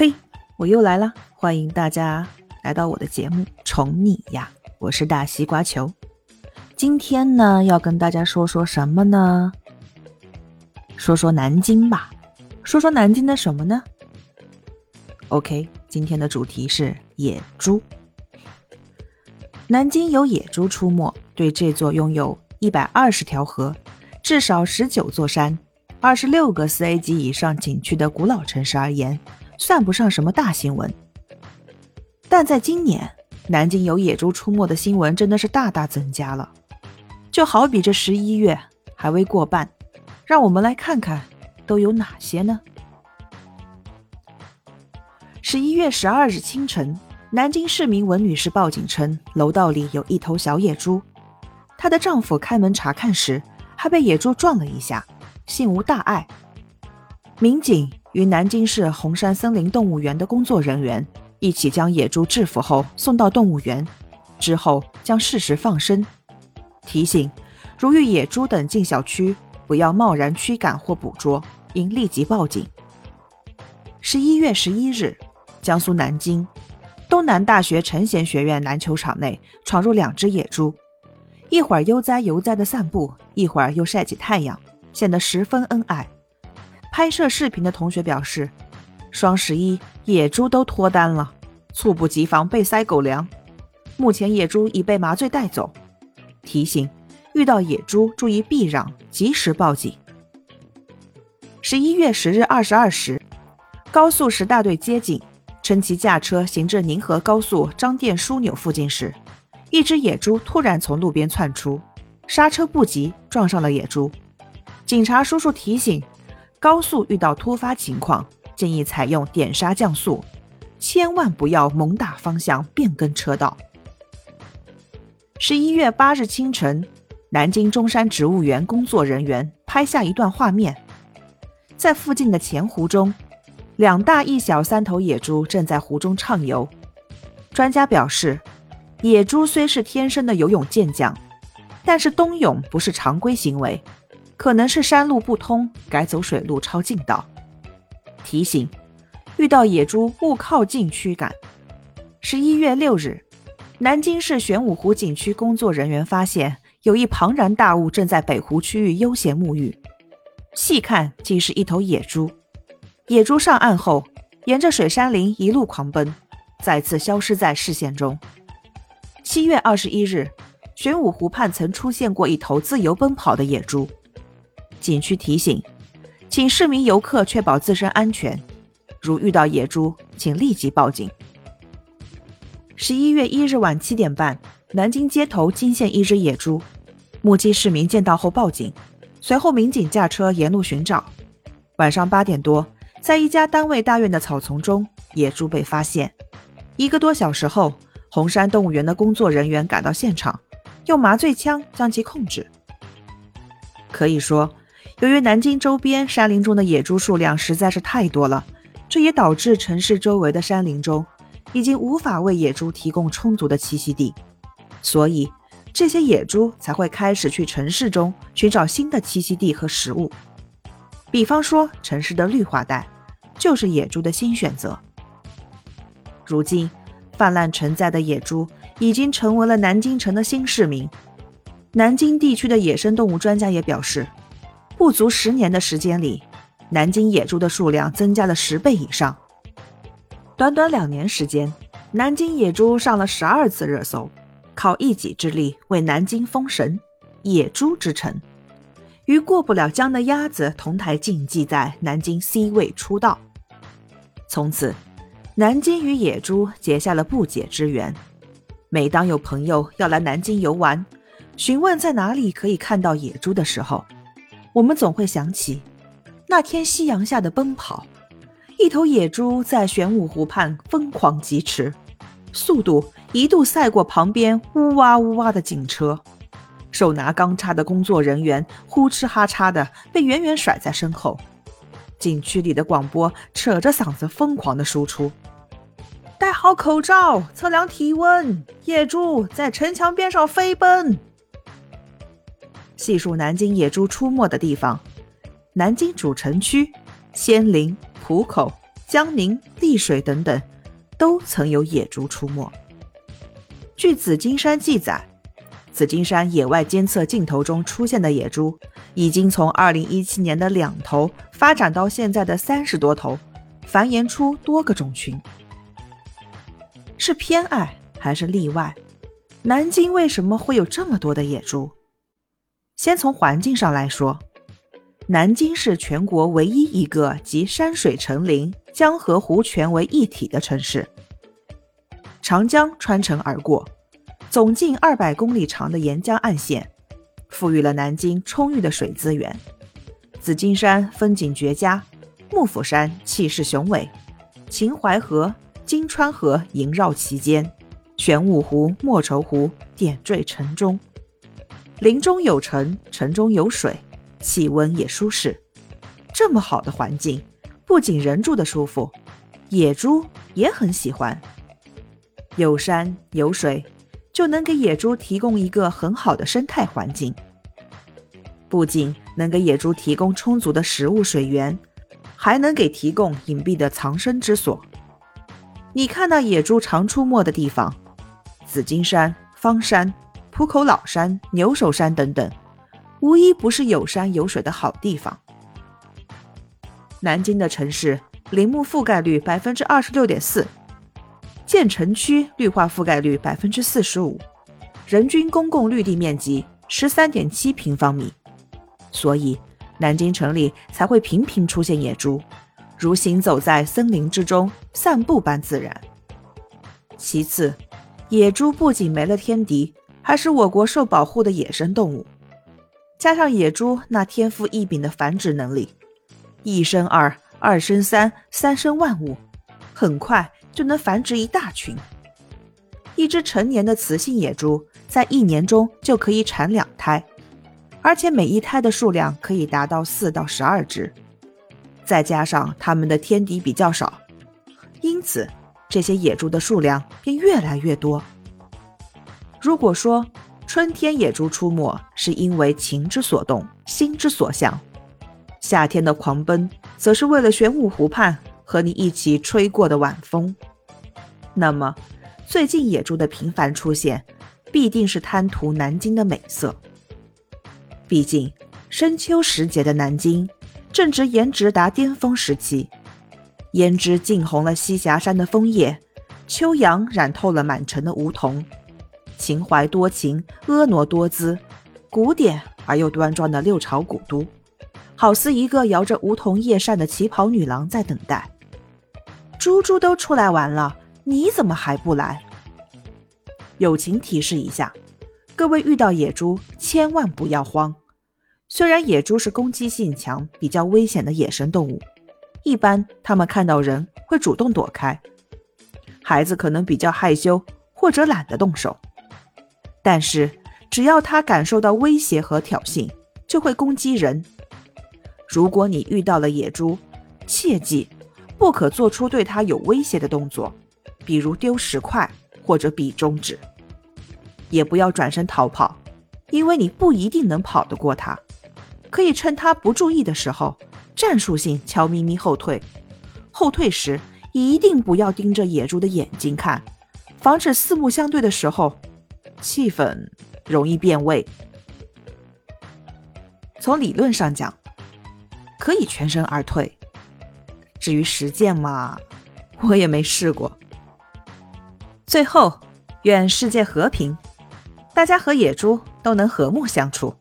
嘿，我又来了，欢迎大家来到我的节目《宠你呀》，我是大西瓜球。今天呢，要跟大家说说什么呢？说说南京吧。说说南京的什么呢？OK，今天的主题是野猪。南京有野猪出没，对这座拥有一百二十条河、至少十九座山、二十六个四 A 级以上景区的古老城市而言，算不上什么大新闻。但在今年，南京有野猪出没的新闻真的是大大增加了。就好比这十一月还未过半，让我们来看看都有哪些呢？十一月十二日清晨，南京市民文女士报警称，楼道里有一头小野猪。她的丈夫开门查看时，还被野猪撞了一下，幸无大碍。民警与南京市红山森林动物园的工作人员一起将野猪制服后送到动物园，之后将适时放生。提醒：如遇野猪等进小区，不要贸然驱赶或捕捉，应立即报警。十一月十一日，江苏南京东南大学成贤学院篮球场内闯入两只野猪，一会儿悠哉悠哉的散步，一会儿又晒起太阳，显得十分恩爱。拍摄视频的同学表示：“双十一野猪都脱单了，猝不及防被塞狗粮。目前野猪已被麻醉带走。”提醒：遇到野猪注意避让，及时报警。十一月十日二十二时，高速十大队接警称，其驾车行至宁河高速张店枢纽附近时，一只野猪突然从路边窜出，刹车不及，撞上了野猪。警察叔叔提醒：高速遇到突发情况，建议采用点刹降速，千万不要猛打方向变更车道。十一月八日清晨，南京中山植物园工作人员拍下一段画面，在附近的前湖中，两大一小三头野猪正在湖中畅游。专家表示，野猪虽是天生的游泳健将，但是冬泳不是常规行为，可能是山路不通，改走水路抄近道。提醒：遇到野猪勿靠近驱赶。十一月六日。南京市玄武湖景区工作人员发现，有一庞然大物正在北湖区域悠闲沐浴，细看竟是一头野猪。野猪上岸后，沿着水杉林一路狂奔，再次消失在视线中。七月二十一日，玄武湖畔曾出现过一头自由奔跑的野猪。景区提醒，请市民游客确保自身安全，如遇到野猪，请立即报警。十一月一日晚七点半，南京街头惊现一只野猪，目击市民见到后报警，随后民警驾车沿路寻找。晚上八点多，在一家单位大院的草丛中，野猪被发现。一个多小时后，红山动物园的工作人员赶到现场，用麻醉枪将其控制。可以说，由于南京周边山林中的野猪数量实在是太多了，这也导致城市周围的山林中。已经无法为野猪提供充足的栖息地，所以这些野猪才会开始去城市中寻找新的栖息地和食物。比方说，城市的绿化带就是野猪的新选择。如今，泛滥成灾的野猪已经成为了南京城的新市民。南京地区的野生动物专家也表示，不足十年的时间里，南京野猪的数量增加了十倍以上。短短两年时间，南京野猪上了十二次热搜，靠一己之力为南京封神，野猪之城，与过不了江的鸭子同台竞技在南京 C 位出道。从此，南京与野猪结下了不解之缘。每当有朋友要来南京游玩，询问在哪里可以看到野猪的时候，我们总会想起那天夕阳下的奔跑。一头野猪在玄武湖畔疯狂疾驰，速度一度赛过旁边呜哇呜哇的警车。手拿钢叉的工作人员呼哧哈嚓的被远远甩在身后。景区里的广播扯着嗓子疯狂的输出：“戴好口罩，测量体温，野猪在城墙边上飞奔。”细数南京野猪出没的地方，南京主城区、仙林。浦口、江宁、丽水等等，都曾有野猪出没。据紫金山记载，紫金山野外监测镜头中出现的野猪，已经从2017年的两头发展到现在的三十多头，繁衍出多个种群。是偏爱还是例外？南京为什么会有这么多的野猪？先从环境上来说，南京是全国唯一一个集山水成林、江河湖泉为一体的城市。长江穿城而过，总近二百公里长的沿江岸线，赋予了南京充裕的水资源。紫金山风景绝佳，幕府山气势雄伟，秦淮河。金川河萦绕其间，玄武湖、莫愁湖点缀城中，林中有城，城中有水，气温也舒适。这么好的环境，不仅人住的舒服，野猪也很喜欢。有山有水，就能给野猪提供一个很好的生态环境，不仅能给野猪提供充足的食物水源，还能给提供隐蔽的藏身之所。你看那野猪常出没的地方，紫金山、方山、浦口老山、牛首山等等，无一不是有山有水的好地方。南京的城市林木覆盖率百分之二十六点四，建成区绿化覆盖率百分之四十五，人均公共绿地面积十三点七平方米，所以南京城里才会频频出现野猪。如行走在森林之中，散步般自然。其次，野猪不仅没了天敌，还是我国受保护的野生动物。加上野猪那天赋异禀的繁殖能力，一生二，二生三，三生万物，很快就能繁殖一大群。一只成年的雌性野猪在一年中就可以产两胎，而且每一胎的数量可以达到四到十二只。再加上它们的天敌比较少，因此这些野猪的数量便越来越多。如果说春天野猪出没是因为情之所动、心之所向，夏天的狂奔则是为了玄武湖畔和你一起吹过的晚风，那么最近野猪的频繁出现，必定是贪图南京的美色。毕竟深秋时节的南京。正值颜值达巅峰时期，胭脂浸红了栖霞山的枫叶，秋阳染透了满城的梧桐。秦淮多情，婀娜多姿，古典而又端庄的六朝古都，好似一个摇着梧桐叶扇的旗袍女郎在等待。猪猪都出来玩了，你怎么还不来？友情提示一下，各位遇到野猪千万不要慌。虽然野猪是攻击性强、比较危险的野生动物，一般它们看到人会主动躲开，孩子可能比较害羞或者懒得动手，但是只要它感受到威胁和挑衅，就会攻击人。如果你遇到了野猪，切记不可做出对它有威胁的动作，比如丢石块或者比中指，也不要转身逃跑，因为你不一定能跑得过它。可以趁它不注意的时候，战术性悄咪咪后退。后退时一定不要盯着野猪的眼睛看，防止四目相对的时候，气氛容易变味。从理论上讲，可以全身而退。至于实践嘛，我也没试过。最后，愿世界和平，大家和野猪都能和睦相处。